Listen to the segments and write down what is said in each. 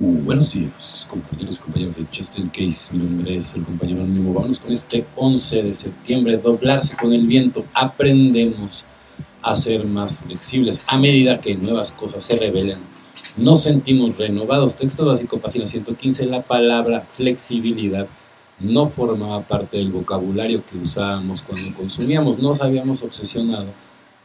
Uh, buenos días, compañeros y compañeras de Justin Case. Mi nombre es el compañero anónimo. Vamos con este 11 de septiembre. Doblarse con el viento. Aprendemos a ser más flexibles a medida que nuevas cosas se revelen. Nos sentimos renovados. Texto básico, página 115. La palabra flexibilidad no formaba parte del vocabulario que usábamos cuando consumíamos. Nos habíamos obsesionado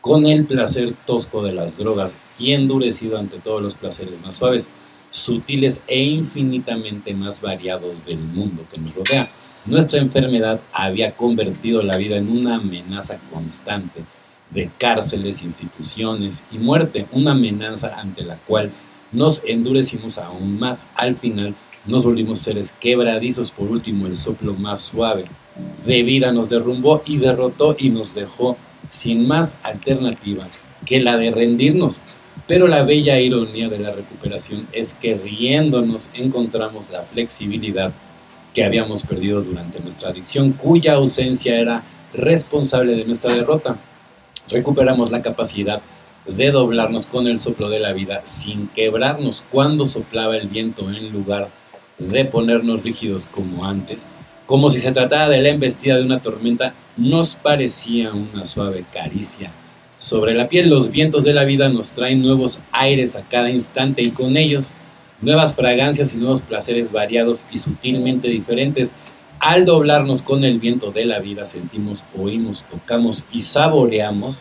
con el placer tosco de las drogas y endurecido ante todos los placeres más suaves sutiles e infinitamente más variados del mundo que nos rodea. Nuestra enfermedad había convertido la vida en una amenaza constante de cárceles, instituciones y muerte, una amenaza ante la cual nos endurecimos aún más. Al final nos volvimos seres quebradizos, por último el soplo más suave de vida nos derrumbó y derrotó y nos dejó sin más alternativa que la de rendirnos pero la bella ironía de la recuperación es que riéndonos encontramos la flexibilidad que habíamos perdido durante nuestra adicción, cuya ausencia era responsable de nuestra derrota. Recuperamos la capacidad de doblarnos con el soplo de la vida sin quebrarnos cuando soplaba el viento en lugar de ponernos rígidos como antes. Como si se tratara de la embestida de una tormenta, nos parecía una suave caricia sobre la piel los vientos de la vida nos traen nuevos aires a cada instante y con ellos nuevas fragancias y nuevos placeres variados y sutilmente diferentes. Al doblarnos con el viento de la vida sentimos, oímos, tocamos y saboreamos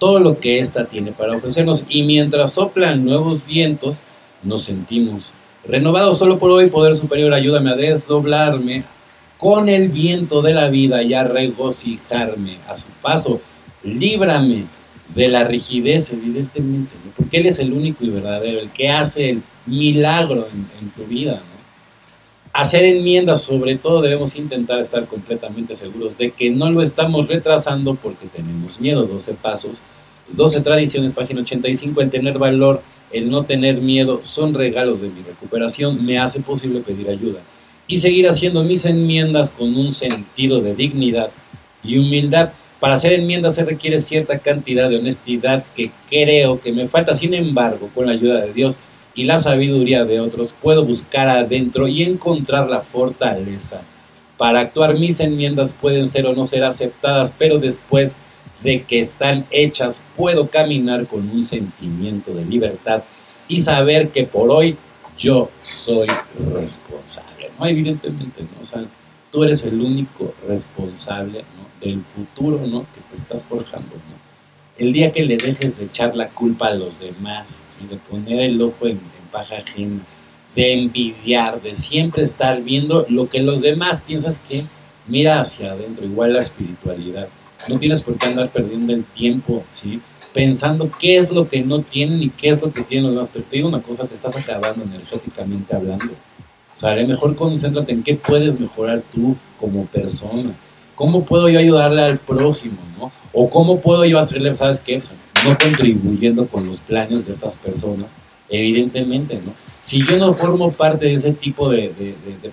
todo lo que ésta tiene para ofrecernos. Y mientras soplan nuevos vientos nos sentimos renovados. Solo por hoy poder superior ayúdame a desdoblarme con el viento de la vida y a regocijarme a su paso. Líbrame de la rigidez, evidentemente, porque Él es el único y verdadero, el que hace el milagro en, tu vida. Hacer enmiendas, sobre todo, debemos intentar estar completamente seguros de que no lo estamos retrasando porque tenemos miedo. 12 pasos, 12 tradiciones, página 85, en tener valor, el no tener miedo, son regalos de mi recuperación, me hace posible pedir ayuda y seguir haciendo mis enmiendas con un sentido de dignidad y humildad para hacer enmiendas se requiere cierta cantidad de honestidad que creo que me falta. Sin embargo, con la ayuda de Dios y la sabiduría de otros, puedo buscar adentro y encontrar la fortaleza. Para actuar mis enmiendas pueden ser o no ser aceptadas, pero después de que están hechas, puedo caminar con un sentimiento de libertad y saber que por hoy yo soy responsable. No, evidentemente, ¿no? O sea, tú eres el único responsable del futuro ¿no? que te estás forjando. El día que le dejes de echar la culpa a los demás, de poner el ojo en, paja ajena, de envidiar, de siempre estar viendo lo que los demás piensas que mira hacia adentro, igual la espiritualidad. No tienes por qué andar perdiendo el tiempo, ¿sí? pensando qué es lo que no tienen y qué es lo que tienen los demás. Te digo una cosa, te estás acabando energéticamente hablando. O sea, a lo mejor concéntrate en qué puedes mejorar tú como persona. ¿Cómo puedo yo ayudarle al prójimo? ¿no? O cómo puedo yo hacerle, ¿sabes qué? no contribuyendo con los planes de estas personas, evidentemente, ¿no? Si yo no formo parte de ese tipo de,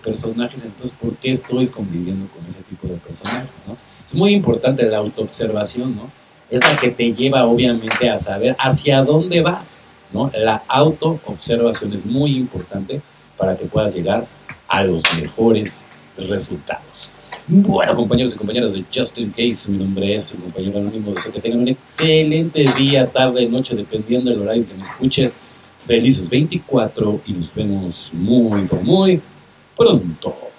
personajes, entonces ¿por qué estoy conviviendo con ese tipo de personajes? ¿no? Es muy importante la autoobservación, ¿no? Es la que te lleva obviamente a saber hacia dónde vas, ¿no? La autoobservación es muy importante para que puedas llegar a los mejores resultados. Bueno, compañeros y compañeras de Justin Case, mi nombre es el compañero anónimo. Deseo que tengan un excelente día, tarde, noche, dependiendo del horario que me escuches. Felices 24 y nos vemos muy, muy pronto.